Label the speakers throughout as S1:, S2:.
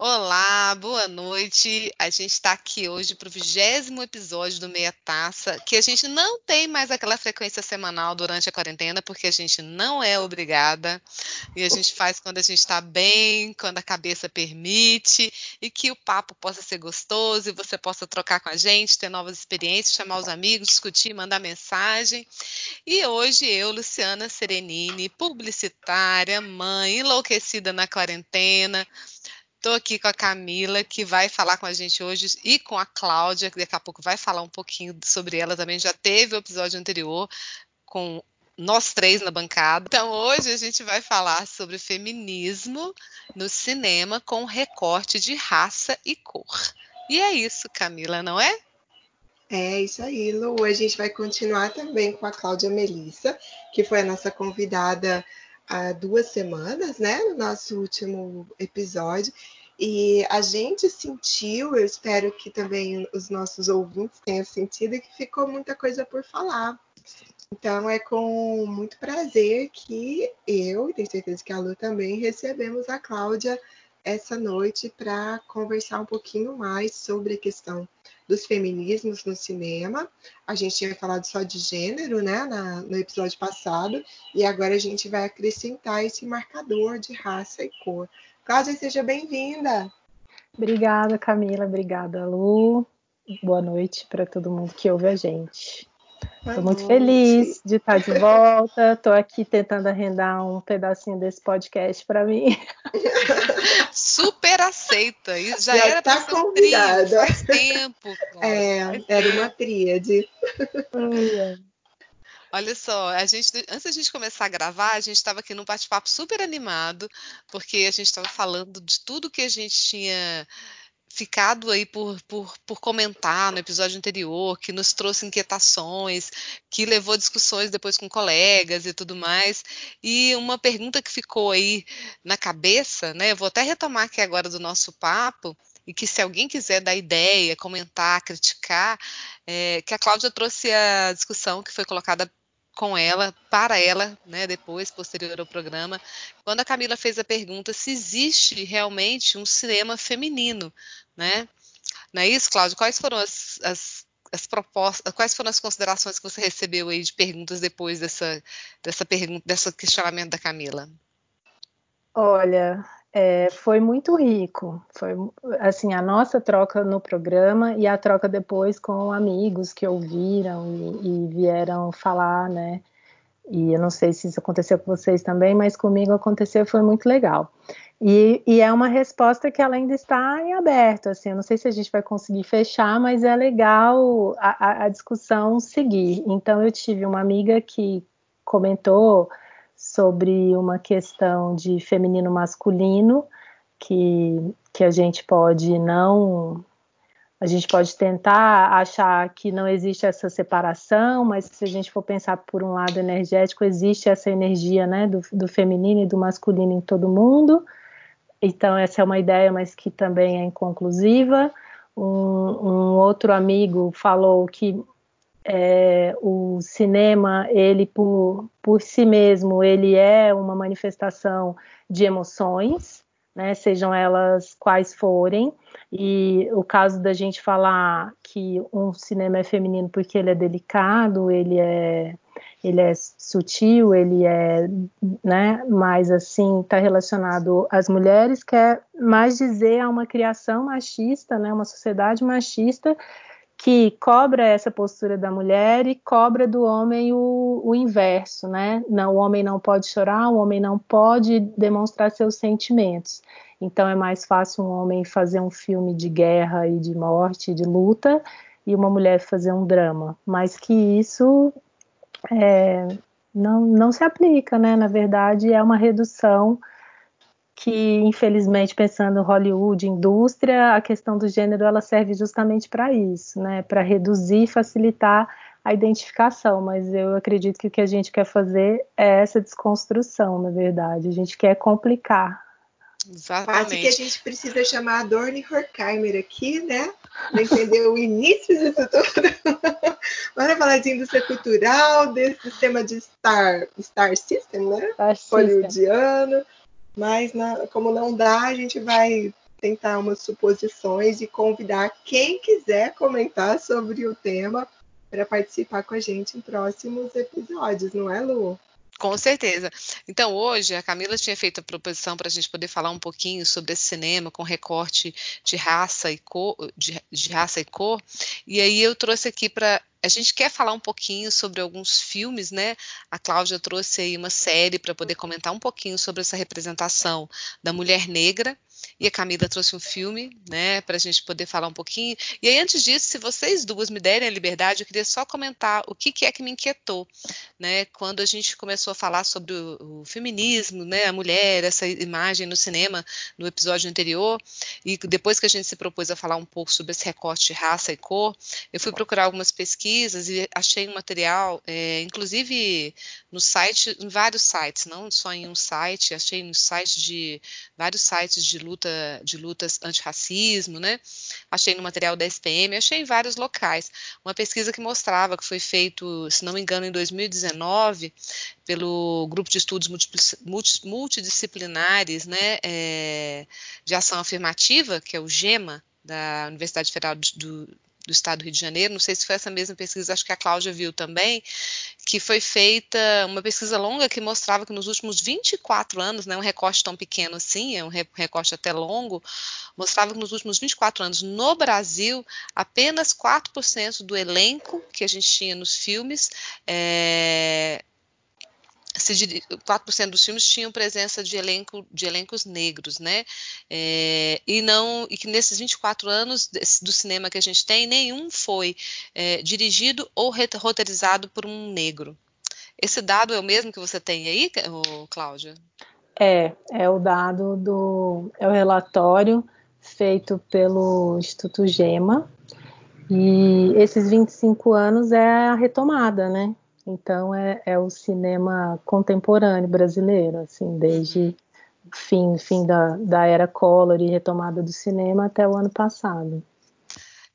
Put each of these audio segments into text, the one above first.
S1: Olá, boa noite. A gente está aqui hoje para o vigésimo episódio do Meia Taça, que a gente não tem mais aquela frequência semanal durante a quarentena, porque a gente não é obrigada, e a gente faz quando a gente está bem, quando a cabeça permite, e que o papo possa ser gostoso, e você possa trocar com a gente, ter novas experiências, chamar os amigos, discutir, mandar mensagem. E hoje eu, Luciana Serenini, publicitária, mãe, enlouquecida na quarentena, Estou aqui com a Camila, que vai falar com a gente hoje, e com a Cláudia, que daqui a pouco vai falar um pouquinho sobre ela também. Já teve o episódio anterior com nós três na bancada. Então, hoje a gente vai falar sobre feminismo no cinema com recorte de raça e cor. E é isso, Camila, não é?
S2: É isso aí, Lu. A gente vai continuar também com a Cláudia Melissa, que foi a nossa convidada há duas semanas, né, no nosso último episódio. E a gente sentiu, eu espero que também os nossos ouvintes tenham sentido, que ficou muita coisa por falar. Então é com muito prazer que eu, e tenho certeza que a Lu também, recebemos a Cláudia essa noite para conversar um pouquinho mais sobre a questão dos feminismos no cinema. A gente tinha falado só de gênero, né, na, no episódio passado, e agora a gente vai acrescentar esse marcador de raça e cor. Cláudia, seja bem-vinda.
S3: Obrigada, Camila. Obrigada, Lu. Boa noite para todo mundo que ouve a gente. Estou muito feliz de estar de volta. Estou aqui tentando arrendar um pedacinho desse podcast para mim.
S1: Super aceita. Isso já, já era tá convidada. faz tempo.
S2: É, era uma tríade.
S1: Olha só, a gente, antes da gente começar a gravar, a gente estava aqui num bate-papo super animado, porque a gente estava falando de tudo que a gente tinha ficado aí por, por, por comentar no episódio anterior, que nos trouxe inquietações, que levou discussões depois com colegas e tudo mais. E uma pergunta que ficou aí na cabeça, né? Eu vou até retomar aqui agora do nosso papo, e que se alguém quiser dar ideia, comentar, criticar, é, que a Cláudia trouxe a discussão que foi colocada com ela, para ela, né, depois, posterior ao programa, quando a Camila fez a pergunta se existe realmente um cinema feminino, né? Não é isso, Cláudio? Quais foram as, as, as propostas, quais foram as considerações que você recebeu aí de perguntas depois dessa, dessa pergunta, desse questionamento da Camila?
S3: Olha, é, foi muito rico. Foi assim a nossa troca no programa e a troca depois com amigos que ouviram e, e, vieram falar, né? E eu não sei se isso aconteceu com vocês também, mas comigo aconteceu, foi muito legal. E, e é uma resposta que ela ainda está em aberto. Assim, eu não sei se a gente vai conseguir fechar, mas é legal a, a discussão seguir. Então eu tive uma amiga que comentou sobre uma questão de feminino masculino que, que a gente pode não a gente pode tentar achar que não existe essa separação, mas se a gente for pensar por um lado energético, existe essa energia né, do, do feminino e do masculino em todo mundo. Então, essa é uma ideia, mas que também é inconclusiva. Um, um outro amigo falou que é, o cinema, ele por, por si mesmo, ele é uma manifestação de emoções, né, sejam elas quais forem, e o caso da gente falar que um cinema é feminino porque ele é delicado, ele é, ele é sutil, ele é, né, mais assim, está relacionado às mulheres, quer mais dizer a uma criação machista, né, uma sociedade machista que cobra essa postura da mulher e cobra do homem o, o, inverso, né? Não, o homem não pode chorar, o homem não pode demonstrar seus sentimentos. Então é mais fácil um homem fazer um filme de guerra e de morte, de luta, e uma mulher fazer um drama. Mas que isso é, não, não se aplica, né? Na verdade, é uma redução que infelizmente pensando Hollywood, indústria, a questão do gênero ela serve justamente para isso, né, para reduzir e facilitar a identificação, mas eu acredito que o que a gente quer fazer é essa desconstrução, na verdade, a gente quer complicar.
S2: Exatamente. Quase que a gente precisa chamar a Dorne Horkheimer aqui, né? Para entender o início disso tudo. Vamos falar de indústria cultural, desse sistema de Star, Star System, né? Star Hollywoodiano. System mas na, como não dá, a gente vai tentar umas suposições e convidar quem quiser comentar sobre o tema para participar com a gente em próximos episódios, não é, Lu?
S1: Com certeza. Então, hoje, a Camila tinha feito a proposição para a gente poder falar um pouquinho sobre esse cinema com recorte de raça e cor, de, de raça e cor. E aí eu trouxe aqui para a gente quer falar um pouquinho sobre alguns filmes, né? A Cláudia trouxe aí uma série para poder comentar um pouquinho sobre essa representação da mulher negra e a Camila trouxe um filme, né, para a gente poder falar um pouquinho. E aí, antes disso, se vocês duas me derem a liberdade, eu queria só comentar o que, que é que me inquietou, né, quando a gente começou a falar sobre o, o, feminismo, né, a mulher, essa imagem no cinema, no episódio anterior, e depois que a gente se propôs a falar um pouco sobre esse recorte de raça e cor, eu fui procurar algumas pesquisas e achei um material, é, inclusive no site, em vários sites, não só em um site, achei no site de vários sites de luta de lutas antirracismo, né? Achei no material da SPM, achei em vários locais. Uma pesquisa que mostrava que foi feito, se não me engano, em 2019, pelo grupo de estudos multidisciplinares, né, é, de ação afirmativa, que é o GEMA, da Universidade Federal do, do Estado do Rio de Janeiro, não sei se foi essa mesma pesquisa, acho que a Cláudia viu também, que foi feita uma pesquisa longa que mostrava que nos últimos 24 anos, né, um recorte tão pequeno assim, é um recorte até longo, mostrava que nos últimos 24 anos no Brasil, apenas 4% do elenco que a gente tinha nos filmes é, se 4% dos filmes tinham presença de, elenco, de elencos negros, né? É, e não e que nesses 24 anos do cinema que a gente tem, nenhum foi é, dirigido ou roteirizado por um negro. Esse dado é o mesmo que você tem aí, Cláudia?
S3: É, é o dado do é o relatório feito pelo Instituto Gema. E esses 25 anos é a retomada, né? Então é, é o cinema contemporâneo brasileiro, assim, desde uhum. fim, fim da, da era Collor e retomada do cinema até o ano passado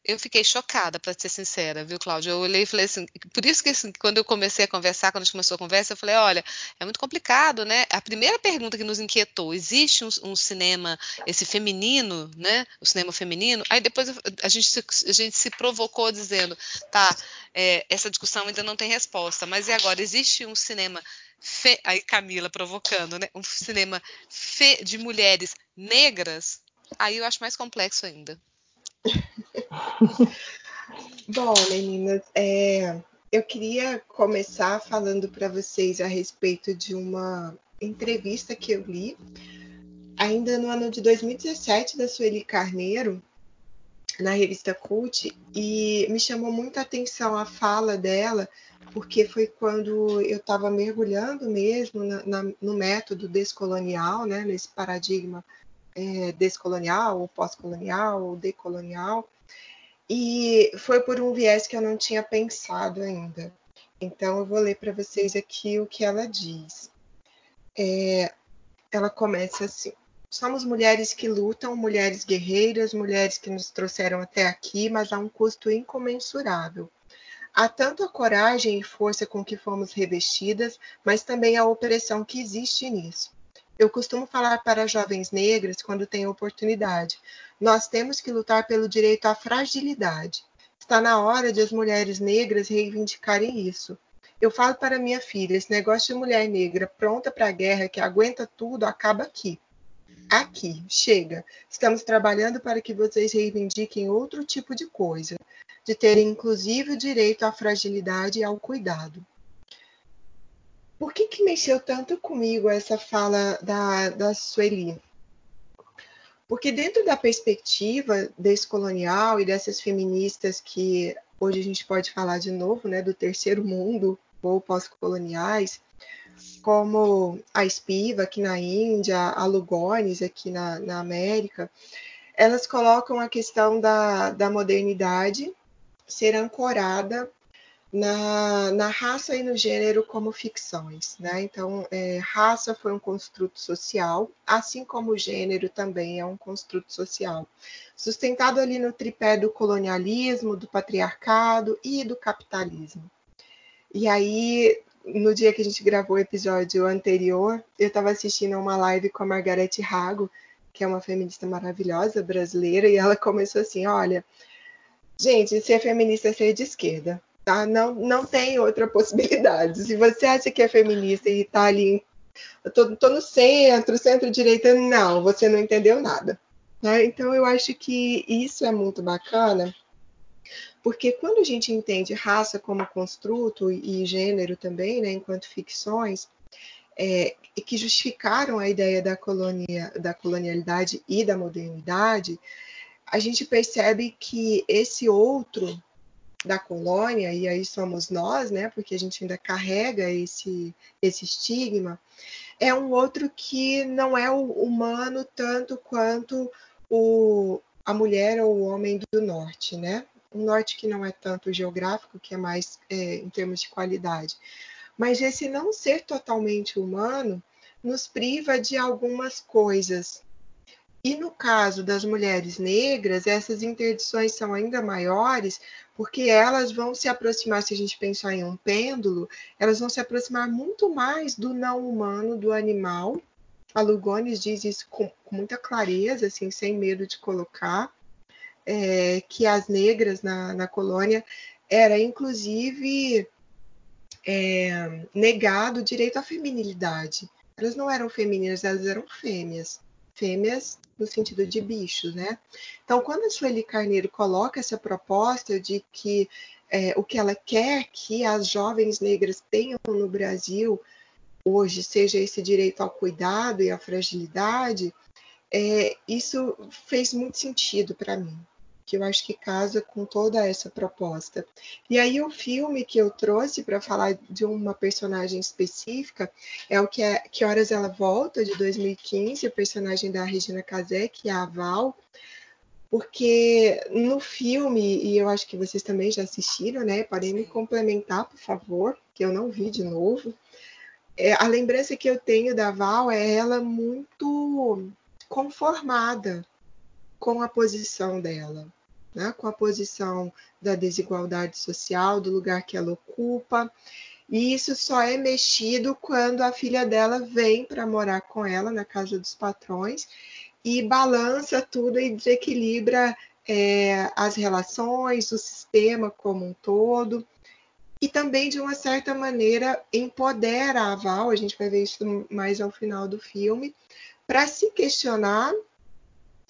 S1: eu fiquei chocada, para ser sincera, viu, Cláudia? Eu olhei e falei assim, por isso que assim, quando eu comecei a conversar, quando a gente começou a conversa, eu falei, olha, é muito complicado, né? A primeira pergunta que nos inquietou, existe um, um cinema, esse feminino, né? O cinema feminino? Aí depois a gente se, a gente se provocou dizendo, tá, é, essa discussão ainda não tem resposta, mas e agora? Existe um cinema Fe... aí Camila provocando, né? Um cinema fe... de mulheres negras, aí eu acho mais complexo ainda.
S2: Bom, meninas, é, eu queria começar falando para vocês a respeito de uma entrevista que eu li ainda no ano de 2017 da Sueli Carneiro na revista Cult e me chamou muita atenção a fala dela porque foi quando eu estava mergulhando mesmo na, na, no método descolonial, né, nesse paradigma é, descolonial, ou pós-colonial, ou decolonial, e foi por um viés que eu não tinha pensado ainda. Então, eu vou ler para vocês aqui o que ela diz. É, ela começa assim: Somos mulheres que lutam, mulheres guerreiras, mulheres que nos trouxeram até aqui, mas a um custo incomensurável. Há tanto a coragem e força com que fomos revestidas, mas também a opressão que existe nisso. Eu costumo falar para jovens negras quando tenho oportunidade. Nós temos que lutar pelo direito à fragilidade. Está na hora de as mulheres negras reivindicarem isso. Eu falo para minha filha, esse negócio de mulher negra pronta para a guerra, que aguenta tudo, acaba aqui. Aqui, chega. Estamos trabalhando para que vocês reivindiquem outro tipo de coisa, de terem inclusive o direito à fragilidade e ao cuidado. Por que, que mexeu tanto comigo essa fala da, da Sueli? Porque dentro da perspectiva desse colonial e dessas feministas que hoje a gente pode falar de novo, né, do terceiro mundo ou pós-coloniais, como a Spiva aqui na Índia, a Lugones aqui na, na América, elas colocam a questão da, da modernidade ser ancorada na, na raça e no gênero como ficções. Né? Então, é, raça foi um construto social, assim como o gênero também é um construto social, sustentado ali no tripé do colonialismo, do patriarcado e do capitalismo. E aí, no dia que a gente gravou o episódio anterior, eu estava assistindo a uma live com a Margarete Rago, que é uma feminista maravilhosa brasileira, e ela começou assim: olha, gente, ser feminista é ser de esquerda. Tá? Não, não tem outra possibilidade. Se você acha que é feminista e está ali, tô, tô no centro, centro-direita, não, você não entendeu nada. Né? Então, eu acho que isso é muito bacana, porque quando a gente entende raça como construto e gênero também, né, enquanto ficções, é, que justificaram a ideia da, colonia, da colonialidade e da modernidade, a gente percebe que esse outro da colônia, e aí somos nós, né, porque a gente ainda carrega esse, esse estigma, é um outro que não é o humano tanto quanto o, a mulher ou o homem do norte, né? Um norte que não é tanto geográfico, que é mais é, em termos de qualidade. Mas esse não ser totalmente humano nos priva de algumas coisas. E no caso das mulheres negras, essas interdições são ainda maiores, porque elas vão se aproximar, se a gente pensar em um pêndulo, elas vão se aproximar muito mais do não humano, do animal, a Lugones diz isso com, com muita clareza, assim, sem medo de colocar, é, que as negras na, na colônia era inclusive é, negado o direito à feminilidade. Elas não eram femininas, elas eram fêmeas. Fêmeas no sentido de bichos, né? Então, quando a Sueli Carneiro coloca essa proposta de que é, o que ela quer que as jovens negras tenham no Brasil hoje seja esse direito ao cuidado e à fragilidade, é, isso fez muito sentido para mim, que eu acho que casa com toda essa proposta. E aí o filme que eu trouxe para falar de uma personagem específica é o que é Que Horas Ela Volta, de 2015, a personagem da Regina Casé, que é a Val, porque no filme, e eu acho que vocês também já assistiram, né? Podem me complementar, por favor, que eu não vi de novo é, a lembrança que eu tenho da Val é ela muito conformada com a posição dela, né? com a posição da desigualdade social, do lugar que ela ocupa. E isso só é mexido quando a filha dela vem para morar com ela na casa dos patrões e balança tudo e desequilibra é, as relações, o sistema como um todo e também, de uma certa maneira, empodera a Val, a gente vai ver isso mais ao final do filme, para se questionar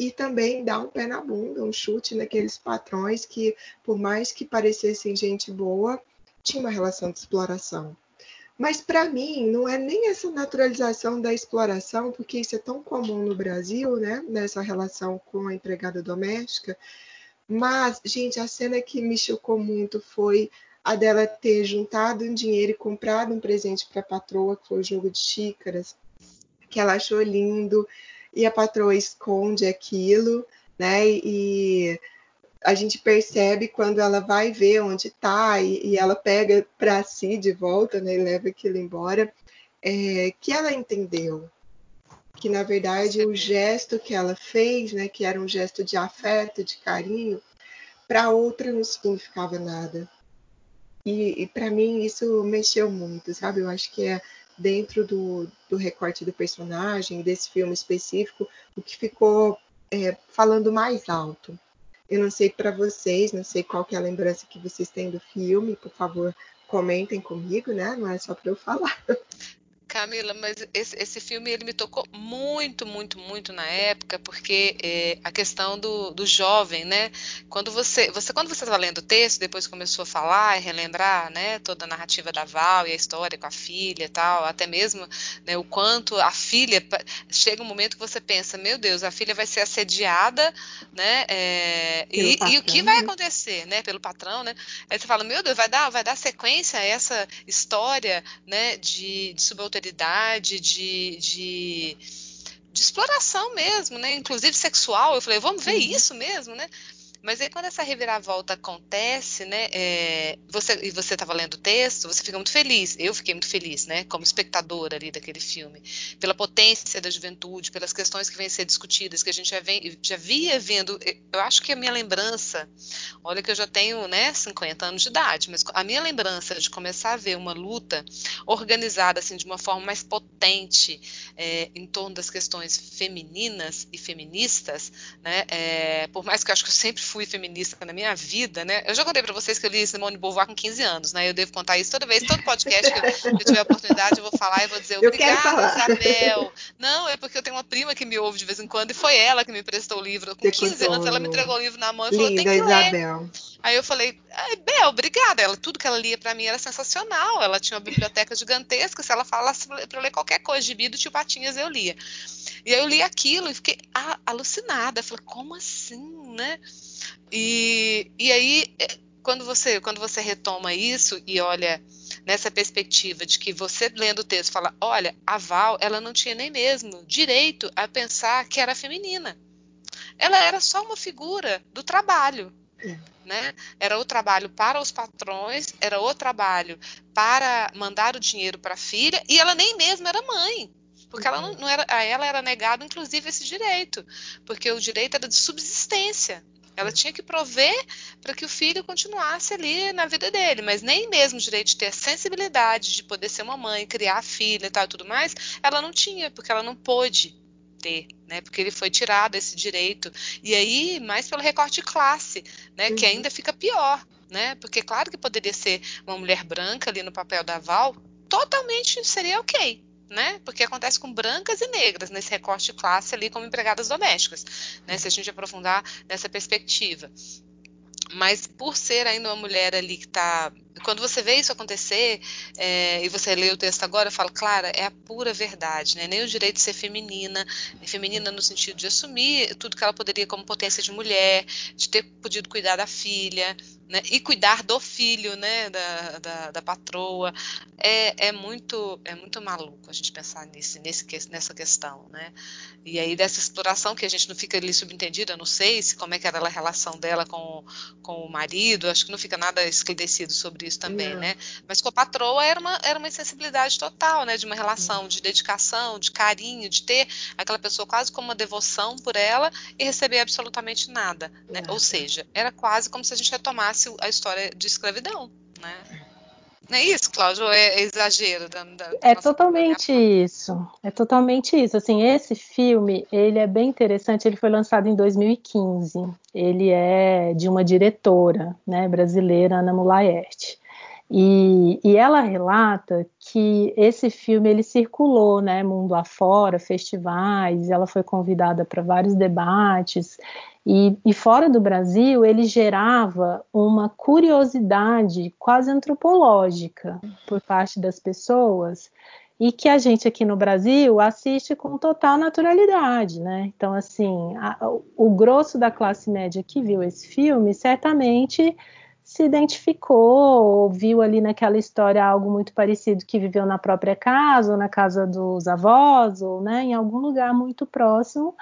S2: e também dar um pé na bunda, um chute naqueles patrões que, por mais que parecessem gente boa, tinha uma relação de exploração. Mas para mim não é nem essa naturalização da exploração, porque isso é tão comum no Brasil, né? Nessa relação com a empregada doméstica. Mas, gente, a cena que me chocou muito foi a dela ter juntado um dinheiro e comprado um presente para a patroa, que foi o jogo de xícaras, que ela achou lindo, e a patroa esconde aquilo, né? E a gente percebe quando ela vai ver onde está e, e, ela pega para si de volta, né? E leva aquilo embora, é, que ela entendeu que na verdade o gesto que ela fez, né? Que era um gesto de afeto, de carinho, para outra não significava nada. E, e para mim isso mexeu muito, sabe? Eu acho que é dentro do, do recorte do personagem, desse filme específico, o que ficou é, falando mais alto. Eu não sei para vocês, não sei qual que é a lembrança que vocês têm do filme, por favor, comentem comigo, né? Não é só para eu falar.
S1: Camila, mas esse, esse, filme ele me tocou muito, muito, muito na época, porque é, a questão do, do, jovem, né? Quando você, você quando você estava lendo o texto, depois começou a falar e relembrar, né? Toda a narrativa da Val e a história com a filha, e tal, até mesmo né, o quanto a filha chega um momento que você pensa, meu Deus, a filha vai ser assediada, né? É, e, e, o que vai né? acontecer, né? Pelo patrão, né? Aí você fala, meu Deus, vai dar, vai dar sequência a essa história, né? De, de subalternização de, de, de exploração mesmo, né? Inclusive sexual. Eu falei, vamos ver uhum. isso mesmo, né? Mas aí quando essa reviravolta acontece, né, é, você, e você estava lendo o texto, você fica muito feliz, eu fiquei muito feliz, né, como espectadora ali daquele filme, pela potência da juventude, pelas questões que vêm ser discutidas, que a gente já, vem, já via vendo, eu acho que a minha lembrança, olha que eu já tenho, né, 50 anos de idade, mas a minha lembrança de começar a ver uma luta organizada, assim, de uma forma mais potente é, em torno das questões femininas e feministas, né, é, por mais que eu acho que eu sempre fui feminista na minha vida, né? Eu já contei para vocês que eu li Simone de Beauvoir com 15 anos, né? Eu devo contar isso toda vez, todo podcast que eu, tiver a oportunidade, eu vou falar e vou dizer obrigada, Isabel. Não, é porque eu tenho uma prima que me ouve de vez em quando e foi ela que me emprestou o livro. Com 15 anos, ela me entregou o livro na mão e falou: tem que Isabel. ler. Aí eu falei, Bel, obrigada. Ela, tudo que ela lia para mim era sensacional. Ela tinha uma biblioteca gigantesca. Se ela falasse para ler qualquer coisa de do tio Patinhas, eu lia. E aí eu li aquilo e fiquei alucinada. Falei, como assim, né? E, e aí, é, quando você, quando você retoma isso e olha nessa perspectiva de que você lendo o texto fala, olha, a Val, ela não tinha nem mesmo direito a pensar que era feminina. Ela era só uma figura do trabalho. Né? Era o trabalho para os patrões, era o trabalho para mandar o dinheiro para a filha, e ela nem mesmo era mãe. Porque ela não, não, era, a ela era negado, inclusive, esse direito, porque o direito era de subsistência. Ela tinha que prover para que o filho continuasse ali na vida dele, mas nem mesmo o direito de ter a sensibilidade de poder ser uma mãe, criar a filha e tal e tudo mais, ela não tinha, porque ela não pôde ter, né? Porque ele foi tirado esse direito. E aí, mais pelo recorte de classe, né? Uhum. Que ainda fica pior, né? Porque claro que poderia ser uma mulher branca ali no papel da Val, totalmente seria ok né? Porque acontece com brancas e negras nesse recorte de classe ali como empregadas domésticas, né? Se a gente aprofundar nessa perspectiva. Mas por ser ainda uma mulher ali que está quando você vê isso acontecer é, e você lê o texto agora, eu falo, Clara, é a pura verdade, né? Nem o direito de ser feminina, feminina no sentido de assumir tudo que ela poderia como potência de mulher, de ter podido cuidar da filha, né? E cuidar do filho, né? Da, da, da patroa, é, é muito é muito maluco a gente pensar nesse, nesse nessa questão, né? E aí dessa exploração que a gente não fica ali subentendida, não sei se como é que era a relação dela com, com o marido, acho que não fica nada esclarecido sobre isso também, né? Mas com a patroa era uma, era uma insensibilidade total, né? De uma relação de dedicação, de carinho, de ter aquela pessoa quase como uma devoção por ela e receber absolutamente nada, né? Ou seja, era quase como se a gente retomasse a história de escravidão, né? Não é isso, Cláudio? É, é exagero? Da, da, da
S3: é totalmente isso. É totalmente isso. Assim, esse filme, ele é bem interessante. Ele foi lançado em 2015. Ele é de uma diretora, né, brasileira, Ana Mulaerte. E, e, ela relata que esse filme ele circulou, né, mundo afora, festivais. Ela foi convidada para vários debates e, e, fora do Brasil, ele gerava uma curiosidade quase antropológica por parte das pessoas e que a gente aqui no Brasil assiste com total naturalidade, né? Então, assim, a, o grosso da classe média que viu esse filme certamente se identificou, viu ali naquela história algo muito parecido que viveu na própria casa, ou na casa dos avós, ou né, em algum lugar muito próximo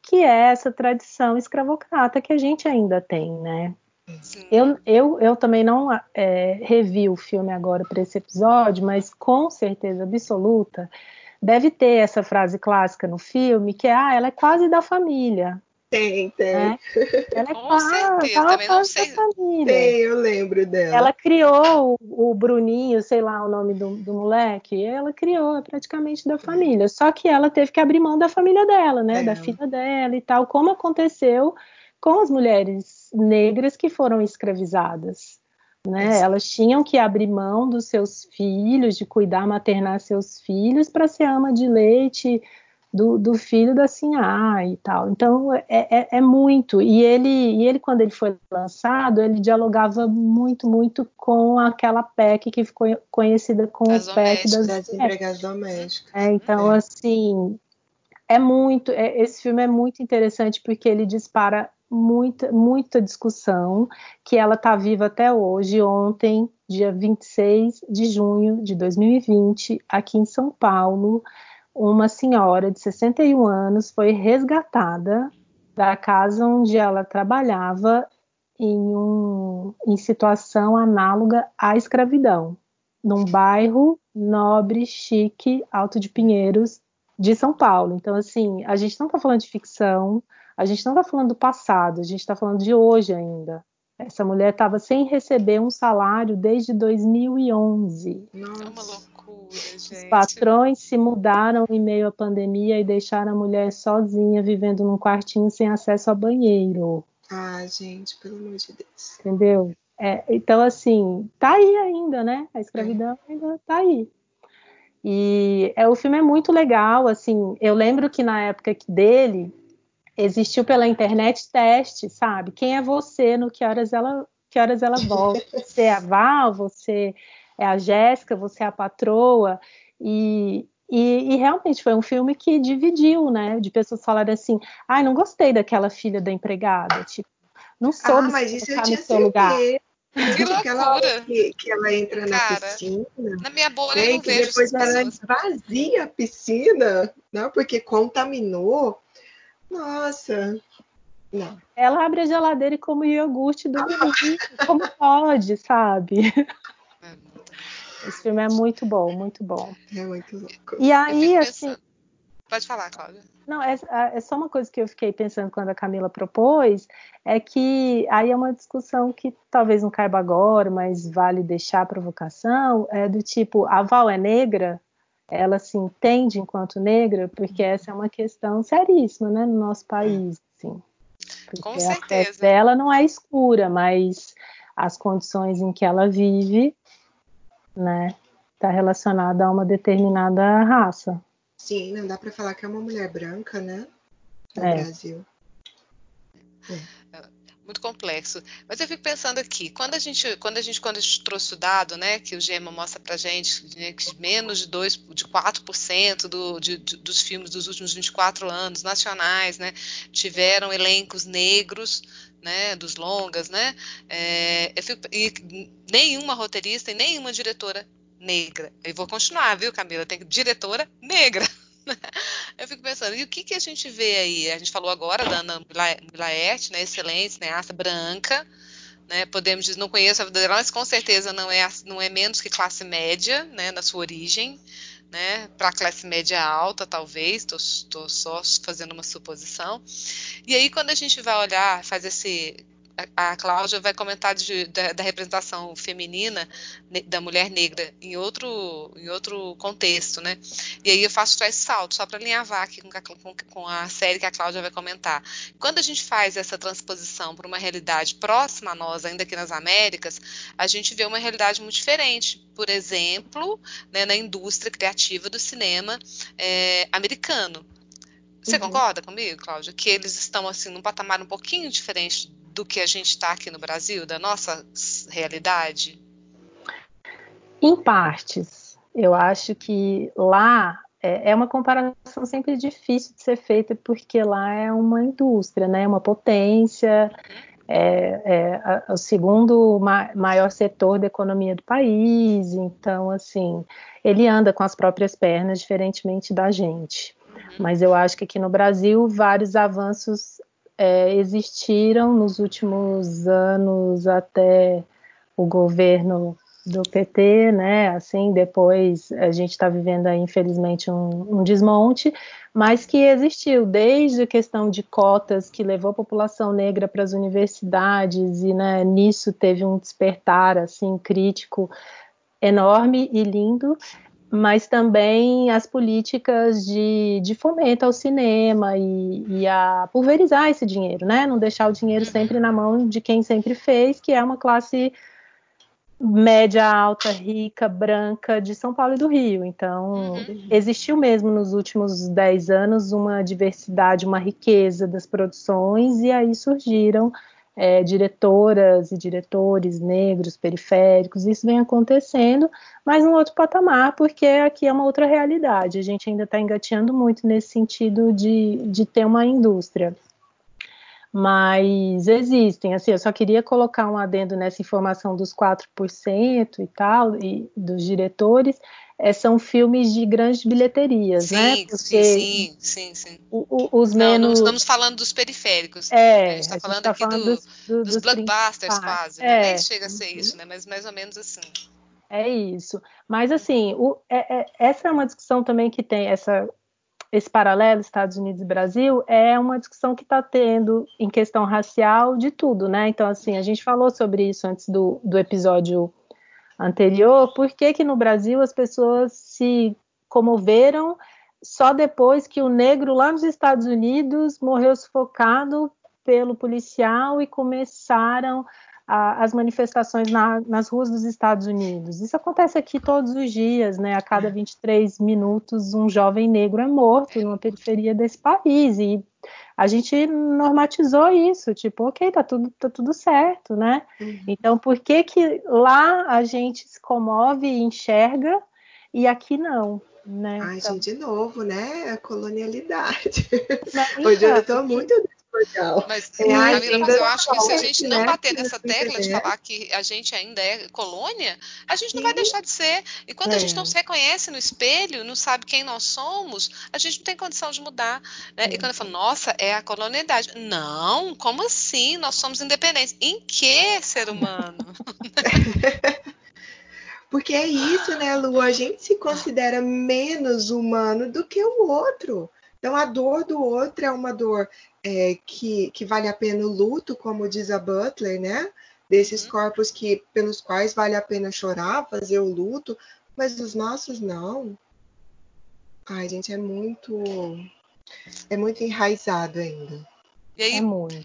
S3: que é essa tradição escravocrata que a gente ainda tem, né? Eu, eu, eu também não é, revi o filme agora para esse episódio, mas com certeza absoluta deve ter essa frase clássica no filme que é ah, ela é quase da família.
S2: Tem, tem.
S3: Né? Ela é
S1: Com quase, certeza, ela também não sei.
S2: família. Tem, eu lembro dela.
S3: Ela criou o, o Bruninho, sei lá o nome do, do moleque, ela criou é praticamente da família. Só que ela teve que abrir mão da família dela, né? É. Da filha dela e tal, como aconteceu com as mulheres negras que foram escravizadas. Né? Elas tinham que abrir mão dos seus filhos, de cuidar, maternar seus filhos para ser ama de leite, do, do filho da Sinhá e tal. Então é, é, é, muito. E ele, e ele, quando ele foi lançado, ele dialogava muito, muito com aquela PEC que ficou conhecida como
S2: As
S3: PEC
S2: das, das empregadas domésticas.
S3: É, então, é. assim, é muito. É, esse filme é muito interessante porque ele dispara muita, muita discussão que ela está viva até hoje. Ontem, dia 26 de junho de 2020, aqui em São Paulo, uma senhora de 61 anos foi resgatada da casa onde ela trabalhava em, um, em situação análoga à escravidão, num bairro nobre, chique, Alto de Pinheiros, de São Paulo. Então, assim, a gente não está falando de ficção, a gente não está falando do passado, a gente está falando de hoje ainda. Essa mulher estava sem receber um salário desde 2011.
S1: Nossa. É uma loucura, gente.
S3: Os patrões se mudaram em meio à pandemia e deixaram a mulher sozinha, vivendo num quartinho sem acesso a banheiro.
S2: Ah, gente, pelo amor de Deus.
S3: Entendeu? É, então, assim, tá aí ainda, né? A escravidão é. ainda tá aí. E é, o filme é muito legal, assim, eu lembro que na época dele existiu pela internet teste, sabe? Quem é você, no que horas ela, que horas ela volta? Você é a Val, você é a Jéssica, você é a patroa, e, e, e, realmente foi um filme que dividiu, né? De pessoas falarem assim, ai, ah, não gostei daquela filha da empregada, tipo, não soube
S2: ah, mas isso eu tinha no seu lugar. Que loucura! Que, que ela entra na Cara, piscina.
S1: Na minha bolha eu não que vejo
S2: depois ela esvazia a piscina, não? Porque contaminou. Nossa, não.
S3: Ela abre a geladeira e come iogurte do menino. Como pode, sabe? É Esse filme é muito bom, muito bom.
S2: É muito louco.
S3: E aí, assim.
S1: Pode falar, Cláudia.
S3: Não, é, é, só uma coisa que eu fiquei pensando quando a Camila propôs, é que aí é uma discussão que talvez não caiba agora, mas vale deixar a provocação, é do tipo, a Val é negra? ela se entende enquanto negra, porque essa é uma questão seríssima, né, no nosso país, assim.
S1: Com certeza.
S3: A dela não é escura, mas as condições em que ela vive, né, está relacionada a uma determinada raça.
S2: Sim, não dá para falar que é uma mulher branca, né, no é. Brasil.
S1: É muito complexo. Mas eu fico pensando aqui, quando a gente, quando a gente, quando a gente trouxe o dado, né, que o GEMA mostra pra gente, né, que menos de 2, de 4% do, de, de, dos filmes dos últimos 24 anos nacionais, né, tiveram elencos negros, né, dos longas, né, é, fico, e nenhuma roteirista e nenhuma diretora negra. Eu vou continuar, viu, Camila? Tem diretora negra. Eu fico pensando, e o que, que a gente vê aí? A gente falou agora da Ana Milaerte, né, excelente, cineasta branca, né, podemos dizer, não conheço a vida dela, mas com certeza não é, não é menos que classe média, né, na sua origem, né, para classe média alta, talvez, estou só fazendo uma suposição. E aí, quando a gente vai olhar, faz esse a Cláudia vai comentar de, da, da, representação feminina da mulher negra em outro, em outro contexto, né? E aí eu faço esse salto, só para alinhavar aqui com, com, com, a série que a Cláudia vai comentar. Quando a gente faz essa transposição para uma realidade próxima a nós, ainda aqui nas Américas, a gente vê uma realidade muito diferente. Por exemplo, né, na indústria criativa do cinema é, americano. Você uhum. concorda comigo, Cláudia? Que eles estão assim num patamar um pouquinho diferente do que a gente está aqui no Brasil, da nossa realidade?
S3: Em partes. Eu acho que lá é, é uma comparação sempre difícil de ser feita, porque lá é uma indústria, né? uma potência, é, é o segundo ma maior setor da economia do país, então, assim, ele anda com as próprias pernas, diferentemente da gente. Uhum. Mas eu acho que aqui no Brasil, vários avanços é, existiram nos últimos anos até o governo do PT, né? Assim, depois a gente está vivendo aí, infelizmente, um, um, desmonte, mas que existiu desde a questão de cotas que levou a população negra para as universidades e né, nisso teve um despertar assim crítico enorme e lindo mas também as políticas de, de fomento ao cinema e, e, a pulverizar esse dinheiro, né? Não deixar o dinheiro uhum. sempre na mão de quem sempre fez, que é uma classe média, alta, rica, branca de São Paulo e do Rio. Então, uhum. existiu mesmo nos últimos dez anos uma diversidade, uma riqueza das produções, e aí surgiram é, diretoras e diretores negros, periféricos, isso vem acontecendo, mas num outro patamar, porque aqui é uma outra realidade. A gente ainda está engateando muito nesse sentido de, de ter uma indústria. mas existem. Assim, eu só queria colocar um adendo nessa informação dos 4% e tal, e dos diretores, é, são filmes de grandes bilheterias,
S1: né?
S3: sim,
S1: né? Porque sim, sim, sim.
S3: O, o, os
S1: não,
S3: menos...
S1: não estamos falando dos periféricos.
S3: É,
S1: a gente está falando tá aqui falando do, dos, do, dos, dos blockbusters quase, né? é, né? Nem chega a ser isso, né? Mas mais ou menos assim.
S3: É isso. Mas assim, o, é, é, essa é uma discussão também que tem essa esse paralelo Estados Unidos e Brasil é uma discussão que está tendo em questão racial de tudo, né? Então, assim, a gente falou sobre isso antes do, do episódio anterior. Por que, que no Brasil as pessoas se comoveram só depois que o negro lá nos Estados Unidos morreu sufocado pelo policial e começaram a, as manifestações na, nas ruas dos Estados Unidos. Isso acontece aqui todos os dias, né? A cada 23 minutos, um jovem negro é morto numa periferia desse país. E a gente normatizou isso, tipo, ok, tá tudo, tá tudo certo, né? Uhum. Então, por que que lá a gente se comove e enxerga e aqui não? Né?
S2: Ai, então... gente, de novo, né? A colonialidade. Hoje eu estou muito
S1: legal. Mas, é, Camila, mas eu acho que se a gente não bater nessa tecla de falar que a gente ainda é colônia, a gente não vai deixar de ser. E quando é. a gente não se reconhece no espelho, não sabe quem nós somos, a gente não tem condição de mudar. Né? É. E quando eu falo, nossa, é a colonialidade. Não, como assim? Nós somos independentes. Em que, ser humano?
S2: Porque é isso, né, Lu? A gente se considera menos humano do que o outro. Então, a dor do outro é uma dor é, que, que vale a pena o luto, como diz a Butler, né? Desses uhum. corpos que pelos quais vale a pena chorar, fazer o luto, mas os nossos não. Ai, gente, é muito. É muito enraizado ainda.
S1: E aí, é muito.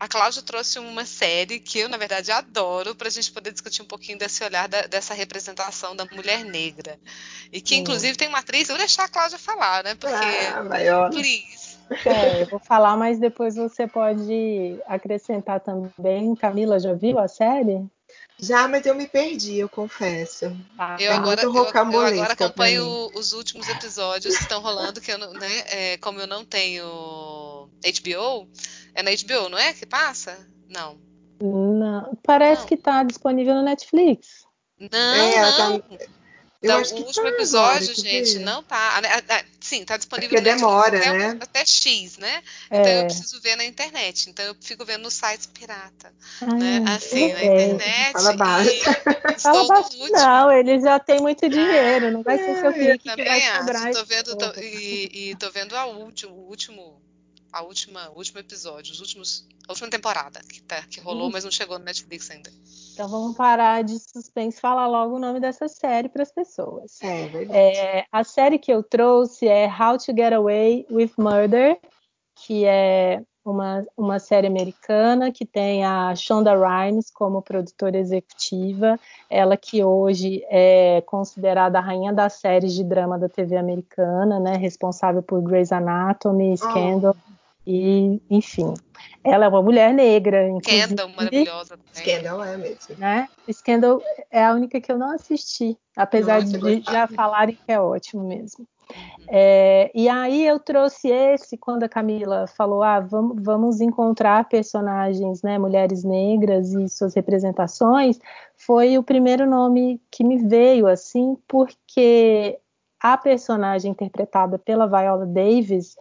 S1: A Cláudia trouxe uma série que eu, na verdade, adoro para a gente poder discutir um pouquinho desse olhar da, dessa representação da mulher negra. E que, inclusive, tem uma atriz, eu vou deixar a Cláudia falar, né? Porque. Ah,
S2: maior.
S1: Please.
S3: É, eu vou falar, mas depois você pode acrescentar também. Camila, já viu a série?
S2: Já, mas eu me perdi, eu confesso.
S1: Ah, eu, agora, eu, eu, agora acompanho os últimos episódios que estão rolando, que eu, né, é, como eu não tenho HBO, é na HBO, não é? Que passa? Não.
S3: Não, parece não. que está disponível no Netflix.
S1: Não, é, não. Tá... Então, acho o último tá episódio, agora, gente, não tá. Sim, tá disponível
S2: Porque demora,
S1: até,
S2: né?
S1: até X, né? É. Então eu preciso ver na internet. Então eu fico vendo no site pirata. Ai, né? Assim, na internet.
S2: Fala baixo.
S3: Fala baixo, não, ele já tem muito dinheiro, não vai ser seu clique que vai cobrar.
S1: Tô vendo, tô, e, e tô vendo a último, o último a última, o último episódio, os últimos, a última temporada que, tá, que rolou, uhum. mas não chegou no Netflix ainda.
S3: Então vamos parar de suspense, falar logo o nome dessa série para as pessoas.
S2: É, verdade.
S3: É, a série que eu trouxe é How to Get Away with Murder, que é uma, uma série americana que tem a Shonda Rhimes como produtora executiva, ela que hoje é considerada a rainha das séries de drama da TV americana, né, responsável por Grey's Anatomy, Scandal, oh e, enfim, ela é uma mulher negra.
S1: Scandal, maravilhosa também.
S2: Scandal é mesmo.
S3: Né? Scandal é a única que eu não assisti, apesar Nossa, de já falarem que é ótimo mesmo. Uhum. É, e aí eu trouxe esse quando a Camila falou, ah, vamos, vamos encontrar personagens, né, mulheres negras e suas representações, foi o primeiro nome que me veio assim, porque a personagem interpretada pela Viola Davis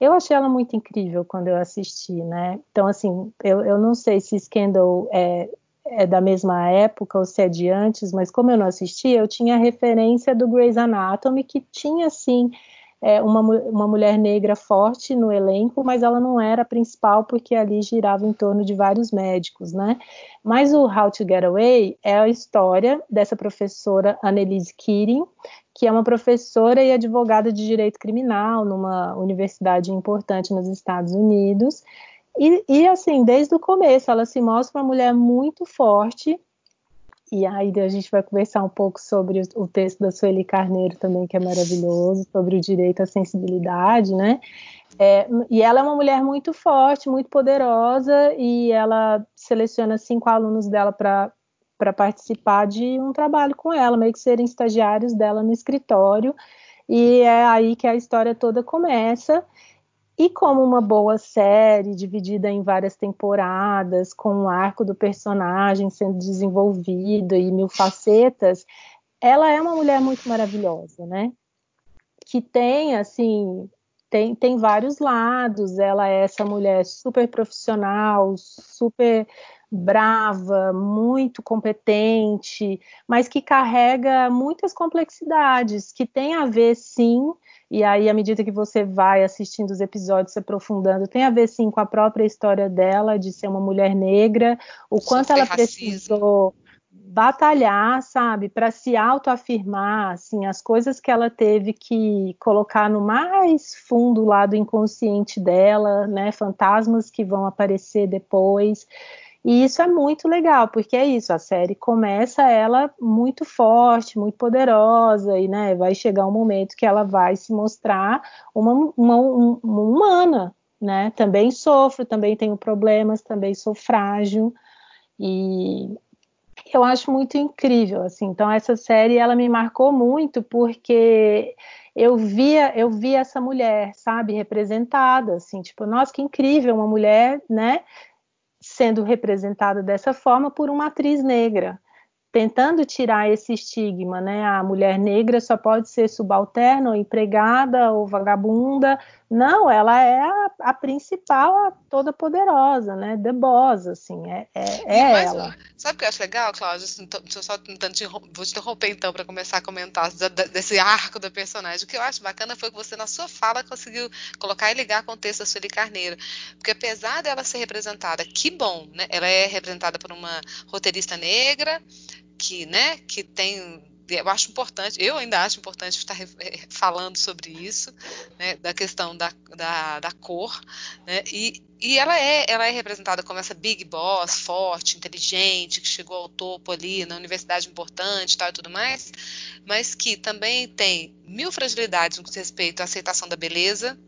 S3: eu achei ela muito incrível quando eu assisti, né? Então, assim, eu, eu não sei se Scandal é, é da mesma época ou se é de antes, mas como eu não assisti, eu tinha referência do Grey's Anatomy, que tinha, assim, é, uma, uma mulher negra forte no elenco, mas ela não era a principal, porque ali girava em torno de vários médicos, né? Mas o How to Get Away é a história dessa professora Annelise Keating, que é uma professora e advogada de direito criminal numa universidade importante nos Estados Unidos. E, e, assim, desde o começo, ela se mostra uma mulher muito forte. E aí a gente vai conversar um pouco sobre o, texto da Sueli Carneiro também, que é maravilhoso, sobre o direito à sensibilidade, né? É, e ela é uma mulher muito forte, muito poderosa, e ela seleciona cinco alunos dela para participar de um trabalho com ela, meio que serem estagiários dela no escritório. E é aí que a história toda começa. E como uma boa série, dividida em várias temporadas, com o arco do personagem sendo desenvolvido e mil facetas, ela é uma mulher muito maravilhosa, né? Que tem, assim, tem, tem vários lados. Ela é essa mulher super profissional, super brava, muito competente, mas que carrega muitas complexidades, que tem a ver, sim, e aí, à medida que você vai assistindo os episódios, se aprofundando, tem a ver, sim, com a própria história dela, de ser uma mulher negra, o quanto ela precisou batalhar, sabe, para se autoafirmar, assim, as coisas que ela teve que colocar no mais fundo lá do inconsciente dela, né, fantasmas que vão aparecer depois. E isso é muito legal, porque é isso, a série começa ela muito forte, muito poderosa, e né, vai chegar um momento que ela vai se mostrar uma, uma, uma humana, né? Também sofro, também tenho problemas, também sou frágil. E eu acho muito incrível, assim. Então essa série ela me marcou muito porque eu via eu via essa mulher, sabe, representada, assim, tipo, nossa, que incrível, uma mulher, né, sendo representada dessa forma por uma atriz negra, tentando tirar esse estigma, né? A mulher negra só pode ser subalterna, ou empregada ou vagabunda. Não, ela é a, a principal, a toda poderosa, né? The boss, assim, é, é, é mais, ela.
S1: Sabe o que eu acho legal, Cláudia? Assim, tô, só tentando te, vou te interromper então para começar a comentar desse arco da personagem. O que eu acho bacana foi que você, na sua fala, conseguiu colocar e ligar com o texto da Sueli Carneiro. Porque apesar dela ser representada, que bom, né? Ela é representada por uma roteirista negra, que, né, que tem eu acho importante, eu ainda acho importante estar eh, falando sobre isso, né, da questão da, da, da cor, né, e, e ela é, ela é representada como essa big boss, forte, inteligente, que chegou ao topo ali na universidade importante tal, e tudo mais, mas que também tem mil fragilidades no que respeito à aceitação da beleza,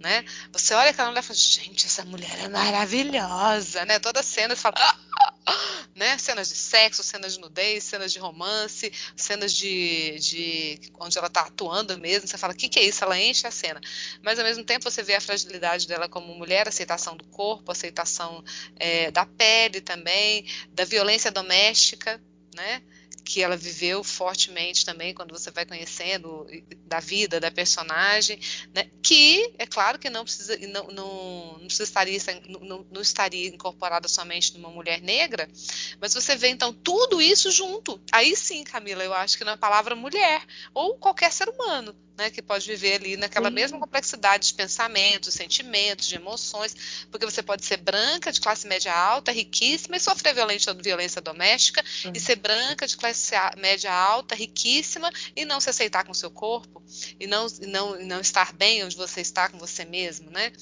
S1: né? Você olha aquela mulher e fala, gente, essa mulher é maravilhosa, né? Toda cena você fala, ah! né? Cenas de sexo, cenas de nudez, cenas de romance, cenas de, de onde ela está atuando mesmo. Você fala, o que, que é isso? Ela enche a cena. Mas ao mesmo tempo você vê a fragilidade dela como mulher, aceitação do corpo, aceitação é, da pele também, da violência doméstica, né? Que ela viveu fortemente também quando você vai conhecendo da vida da personagem, né? que é claro que não precisa não, não, não, estaria, não, não estaria incorporada somente numa mulher negra, mas você vê então tudo isso junto. Aí sim, Camila, eu acho que na palavra mulher ou qualquer ser humano né, que pode viver ali naquela Sim. mesma complexidade de pensamentos, sentimentos, de emoções, porque você pode ser branca, de classe média alta, riquíssima, e sofrer violência, violência doméstica, uhum. e ser branca, de classe média alta, riquíssima, e não se aceitar com o seu corpo, e não, e não, e não estar bem onde você está com você mesmo, né?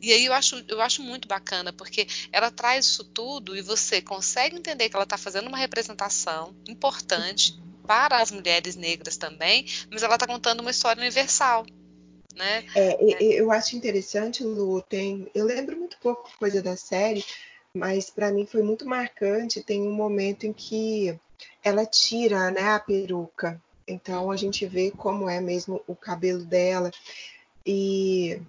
S1: E aí eu acho, eu acho muito bacana, porque ela traz isso tudo e você consegue entender que ela está fazendo uma representação importante. Para as mulheres negras também, mas ela está contando uma história universal. Né?
S2: É, eu acho interessante, Lu, tem, eu lembro muito pouco coisa da série, mas para mim foi muito marcante. Tem um momento em que ela tira né, a peruca, então a gente vê como é mesmo o cabelo dela e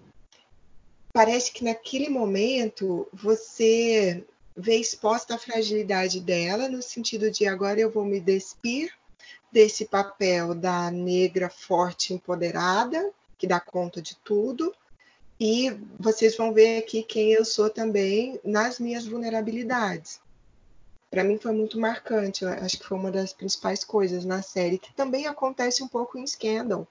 S2: parece que naquele momento você vê exposta a fragilidade dela no sentido de agora eu vou me despir desse papel da negra forte empoderada, que dá conta de tudo, e vocês vão ver aqui quem eu sou também nas minhas vulnerabilidades. Para mim foi muito marcante, acho que foi uma das principais coisas na série, que também acontece um pouco em Scandal,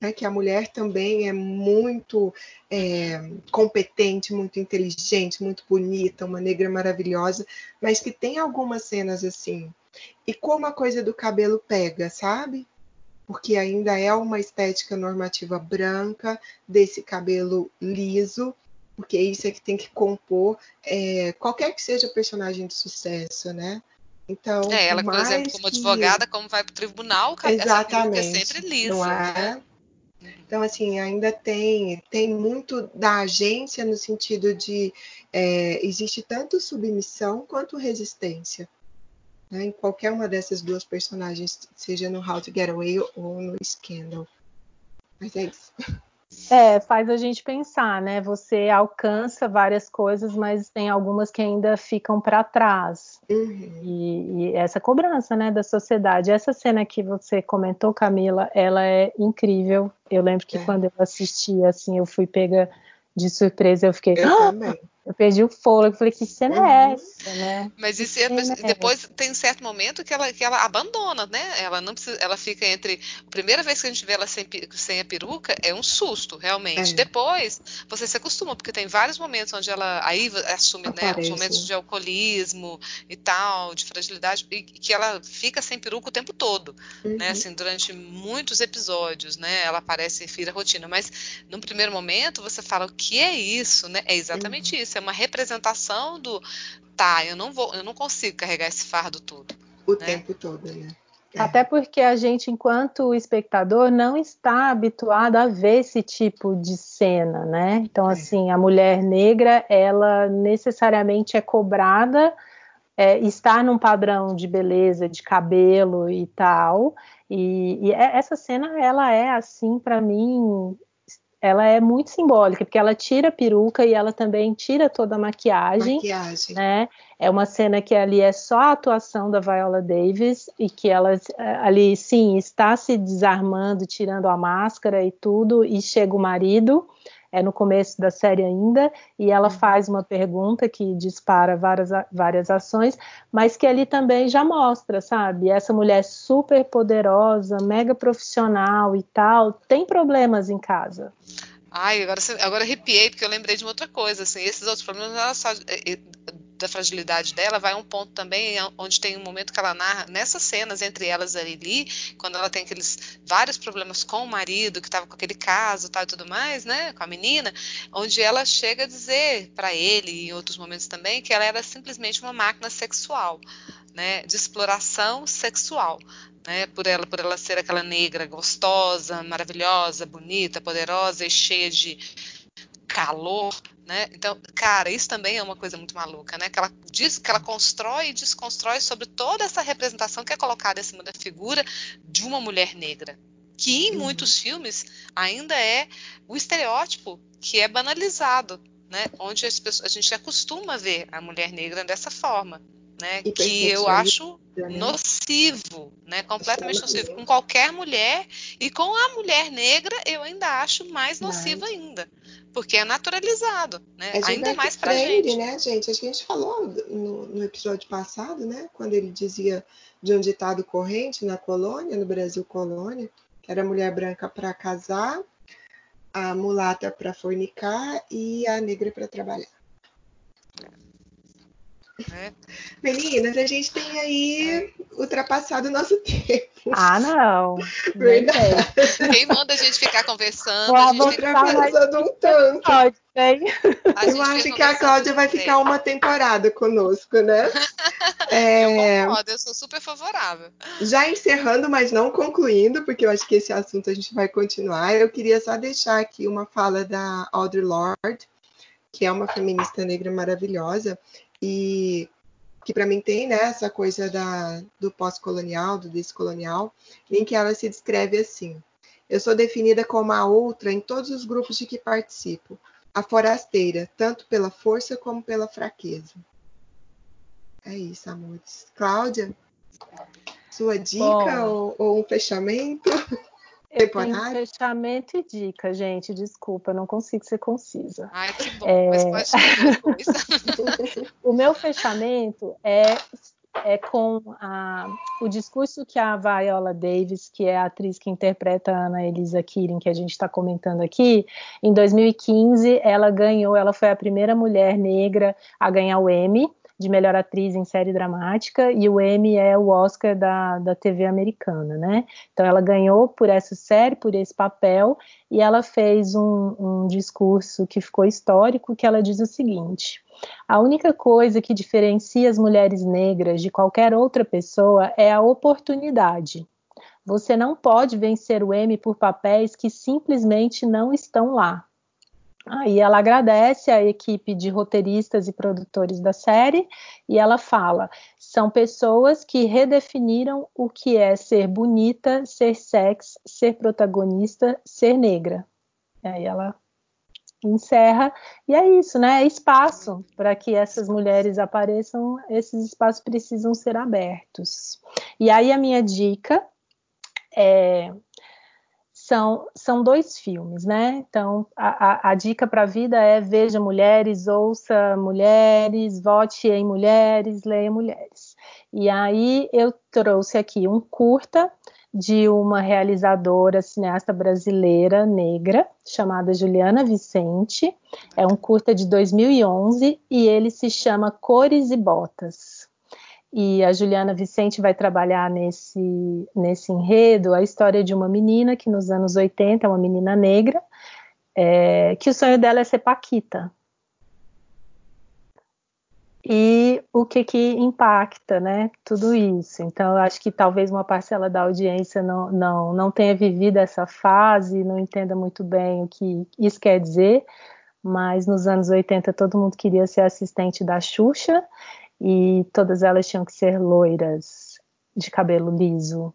S2: né, que a mulher também é muito é, competente, muito inteligente, muito bonita, uma negra maravilhosa, mas que tem algumas cenas assim e como a coisa do cabelo pega, sabe? Porque ainda é uma estética normativa branca, desse cabelo liso, porque isso é que tem que compor é, qualquer que seja personagem de sucesso, né?
S1: Então, é, ela, por exemplo, como que... advogada, como vai para o tribunal, Exatamente, essa é sempre lisa. Não é?
S2: Né? Então, assim, ainda tem, tem muito da agência no sentido de é, existe tanto submissão quanto resistência né, em qualquer uma dessas duas personagens, seja no How to Get Away ou no Scandal. Mas é isso.
S3: É, faz a gente pensar, né? Você alcança várias coisas, mas tem algumas que ainda ficam para trás. Uhum. E, e, essa cobrança, né, da sociedade. Essa cena que você comentou, Camila, ela é incrível. Eu lembro que é. quando eu assisti, assim, eu fui pega de surpresa, eu fiquei.
S2: Eu ah! também.
S3: Eu perdi o fôlego, falei, que cena é uhum. é essa, né?
S1: Mas isso é, depois tem um certo momento que ela, que ela abandona, né? Ela não precisa, ela fica entre. A primeira vez que a gente vê ela sem, sem a peruca é um susto, realmente. É. Depois você se acostuma, porque tem vários momentos onde ela aí assume né, os momentos de alcoolismo e tal, de fragilidade, e que ela fica sem peruca o tempo todo, né? uhum. né? Assim, durante muitos episódios, né? Ela aparece e vira rotina. Mas no primeiro momento você fala, o que é isso, né? É exatamente uhum. isso é uma representação do tá, eu não vou, eu não consigo carregar esse fardo todo.
S2: O né? tempo todo, né?
S3: É. Até porque a gente, enquanto espectador, não está habituado a ver esse tipo de cena, né? Então, é. assim, a mulher negra, ela necessariamente é cobrada é, estar num padrão de beleza, de cabelo e tal. E, e é, essa cena, ela é assim para mim ela é muito simbólica, porque ela tira a peruca e ela também tira toda a maquiagem.
S2: Maquiagem.
S3: Né? É uma cena que ali é só a atuação da Viola Davis e que ela ali, sim, está se desarmando, tirando a máscara e tudo, e chega o marido é no começo da série ainda, e ela uhum. faz uma pergunta que dispara várias, várias ações, mas que ali também já mostra, sabe? Essa mulher super poderosa, mega profissional e tal, tem problemas em casa.
S1: Ai, agora, agora arrepiei, porque eu lembrei de uma outra coisa, assim, esses outros problemas, ela só, da fragilidade dela, vai um ponto também onde tem um momento que ela narra, nessas cenas entre elas e Lili, quando ela tem aqueles vários problemas com o marido, que estava com aquele caso tal, e tudo mais, né, com a menina, onde ela chega a dizer para ele, em outros momentos também, que ela era simplesmente uma máquina sexual, né, de exploração sexual. Né, por ela por ela ser aquela negra gostosa, maravilhosa, bonita, poderosa e cheia de calor, né? Então, cara, isso também é uma coisa muito maluca, né? Que ela diz que ela constrói e desconstrói sobre toda essa representação que é colocada em cima da figura de uma mulher negra, que em uhum. muitos filmes ainda é o estereótipo que é banalizado, né? Onde pessoas, a gente acostuma ver a mulher negra dessa forma, né? E que eu acho né? nocivo, né? Completamente nocivo com qualquer mulher e com a mulher negra eu ainda acho mais nocivo ainda porque é naturalizado, né? Ainda mais pra
S2: Friend,
S1: gente.
S2: né, gente? Acho que a gente falou no, no, episódio passado, né? Quando ele dizia de um ditado corrente na colônia, no Brasil colônia, que era a mulher branca para casar, a mulata para fornicar e a negra para trabalhar. É. Meninas, a gente tem aí é. ultrapassado o nosso tempo.
S3: Ah, não.
S2: Verdade.
S1: Quem manda a gente ficar conversando?
S2: Vou a gente ultrapassando um tanto. Pode, Eu acho que a Cláudia vai ficar uma temporada conosco, né?
S1: É... Eu concordo, eu sou super favorável.
S2: Já encerrando, mas não concluindo, porque eu acho que esse assunto a gente vai continuar. Eu queria só deixar aqui uma fala da Audre Lorde, que é uma feminista negra maravilhosa, e que para mim tem né, essa coisa da, do pós-colonial, do descolonial, em que ela se descreve assim: Eu sou definida como a outra em todos os grupos de que participo, a forasteira, tanto pela força como pela fraqueza. É isso, amores. Cláudia, sua dica ou, ou um fechamento?
S3: Eu tenho fechamento e dica, gente. Desculpa, não consigo ser concisa.
S1: Ai, que bom, é... mas pode ser
S3: O meu fechamento é, é com a, o discurso que a Viola Davis, que é a atriz que interpreta a Ana Elisa Kirin, que a gente está comentando aqui, em 2015 ela ganhou, ela foi a primeira mulher negra a ganhar o Emmy de melhor atriz em série dramática e o Emmy é o Oscar da, da TV americana, né? Então ela ganhou por essa série, por esse papel, e ela fez um, um discurso que ficou histórico, que ela diz o seguinte: a única coisa que diferencia as mulheres negras de qualquer outra pessoa é a oportunidade. Você não pode vencer o Emmy por papéis que simplesmente não estão lá. Aí ela agradece a equipe de roteiristas e produtores da série e ela fala: são pessoas que redefiniram o que é ser bonita, ser sexy, ser protagonista, ser negra. E aí ela encerra. E é isso, né? É espaço para que essas mulheres apareçam, esses espaços precisam ser abertos. E aí a minha dica é, são, são dois filmes, né? Então, a, a, a dica para a vida é veja mulheres, ouça mulheres, vote em mulheres, leia mulheres. E aí eu trouxe aqui um curta de uma realizadora cineasta brasileira negra chamada Juliana Vicente. É um curta de 2011 e ele se chama Cores e Botas. E a Juliana Vicente vai trabalhar nesse, nesse enredo a história de uma menina que nos anos 80, uma menina negra, é, que o sonho dela é ser Paquita, e o que que impacta, né? Tudo isso. Então, acho que talvez uma parcela da audiência não, não, não tenha vivido essa fase, não entenda muito bem o que isso quer dizer, mas nos anos 80 todo mundo queria ser assistente da Xuxa e todas elas tinham que ser loiras, de cabelo liso.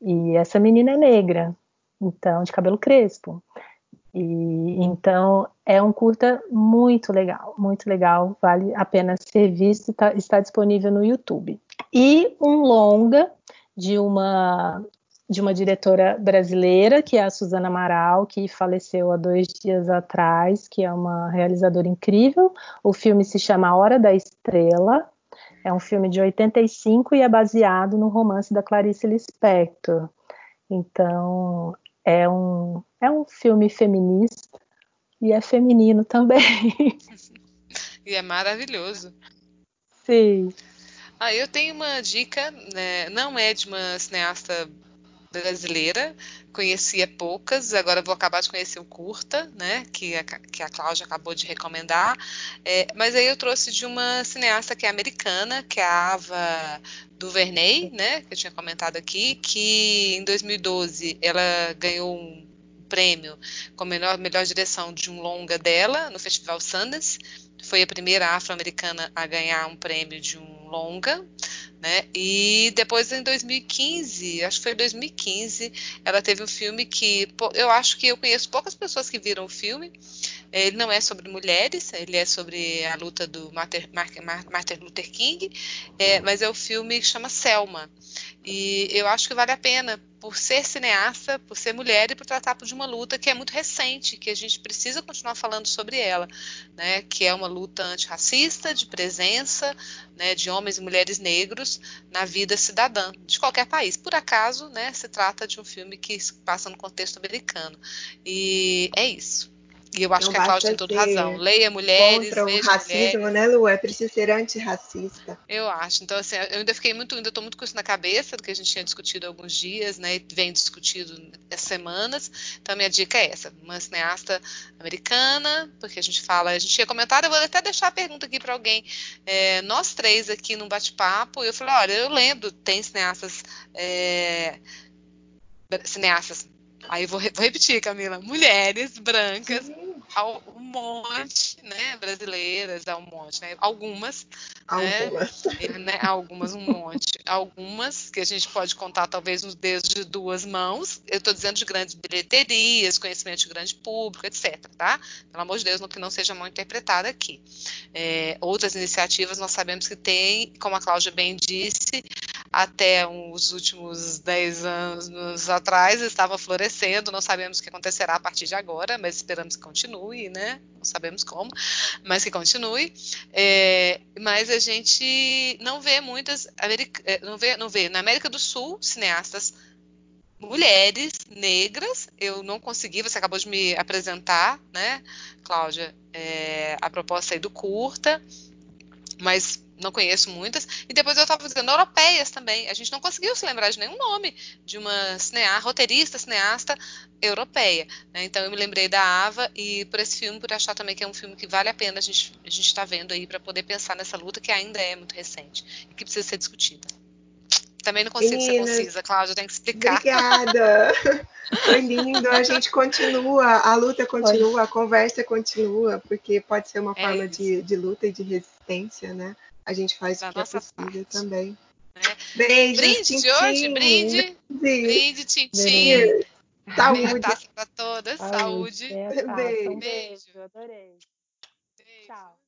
S3: E essa menina é negra, então, de cabelo crespo. E então é um curta muito legal, muito legal, vale a pena ser visto, tá, está disponível no YouTube. E um longa de uma de uma diretora brasileira, que é a Suzana Amaral, que faleceu há dois dias atrás, que é uma realizadora incrível. O filme se chama A Hora da Estrela, é um filme de 85 e é baseado no romance da Clarice Lispector. Então, é um, é um filme feminista e é feminino também.
S1: e é maravilhoso.
S3: Sim.
S1: Ah, eu tenho uma dica, né, não é de uma cineasta brasileira, conhecia poucas, agora vou acabar de conhecer o Curta, né, que a, que a Cláudia acabou de recomendar, é, mas aí eu trouxe de uma cineasta que é americana, que é a Ava DuVernay, né, que eu tinha comentado aqui, que em 2012 ela ganhou um prêmio como melhor, melhor direção de um longa dela no Festival Sundance, foi a primeira afro-americana a ganhar um prêmio de um longa, né? E depois em 2015, acho que foi 2015, ela teve um filme que eu acho que eu conheço poucas pessoas que viram o filme. Ele não é sobre mulheres, ele é sobre a luta do Martin, Luther King, é, mas é o filme que chama Selma. E eu acho que vale a pena por ser cineasta, por ser mulher e por tratar de uma luta que é muito recente, que a gente precisa continuar falando sobre ela, né? Que é uma luta antirracista, de presença, né? De homens e mulheres negros na vida cidadã de qualquer país. Por acaso, né? Se trata de um filme que passa no contexto americano. E é isso. E eu acho não que a Cláudia tem toda razão. Leia mulheres.
S2: Contra
S1: o
S2: racismo,
S1: mulheres.
S2: né, Lu? É preciso ser antirracista.
S1: Eu acho. Então, assim, eu ainda fiquei muito, ainda estou muito com isso na cabeça, do que a gente tinha discutido há alguns dias, né? E vem discutido essas semanas. Então, minha dica é essa: uma cineasta americana, porque a gente fala, a gente tinha comentado, eu vou até deixar a pergunta aqui para alguém. É, nós três aqui num bate-papo, eu falei, olha, eu lembro, tem cineastas. É, cineastas Aí vou, vou, repetir, Camila. Mulheres brancas, ao, um monte, né? Brasileiras, há um monte, né? Algumas.
S2: Algumas.
S1: Né? né? Algumas, um monte. Algumas que a gente pode contar, talvez, nos dedos de duas mãos. Eu estou dizendo de grandes bilheterias, conhecimento de grande público, etc. Tá? Pelo amor de Deus, que não seja mal interpretada aqui. É, outras iniciativas nós sabemos que tem, como a Cláudia bem disse, até os últimos 10 anos atrás estava florescendo, não sabemos o que acontecerá a partir de agora, mas esperamos que continue, né? Não sabemos como, mas que continue. É, mas a gente não vê muitas, é, não vê, não vê na América do Sul cineastas mulheres negras. Eu não consegui, você acabou de me apresentar, né, Cláudia, é, a proposta aí do curta, mas não conheço muitas. E depois eu estava dizendo europeias também. A gente não conseguiu se lembrar de nenhum nome de uma cineasta, roteirista, cineasta europeia. Né? Então eu me lembrei da Ava e por esse filme, por achar também que é um filme que vale a pena a gente a gente está vendo aí para poder pensar nessa luta que ainda é muito recente e que precisa ser discutida. Também não consigo ser concisa, Cláudia, tem que explicar.
S2: Obrigada. Foi lindo. A gente continua, a luta continua, a conversa continua, porque pode ser uma é forma de, de luta e de resistência, né? A gente faz da o que é possível parte. também.
S1: É. Beijos, brinde tchim, de hoje, brinde. Brinde, tchim, tchim.
S2: Saúde.
S1: Taça para todas. Saúde.
S3: Saúde.
S2: Beijo.
S3: Um beijo. Adorei. Beijo. Tchau.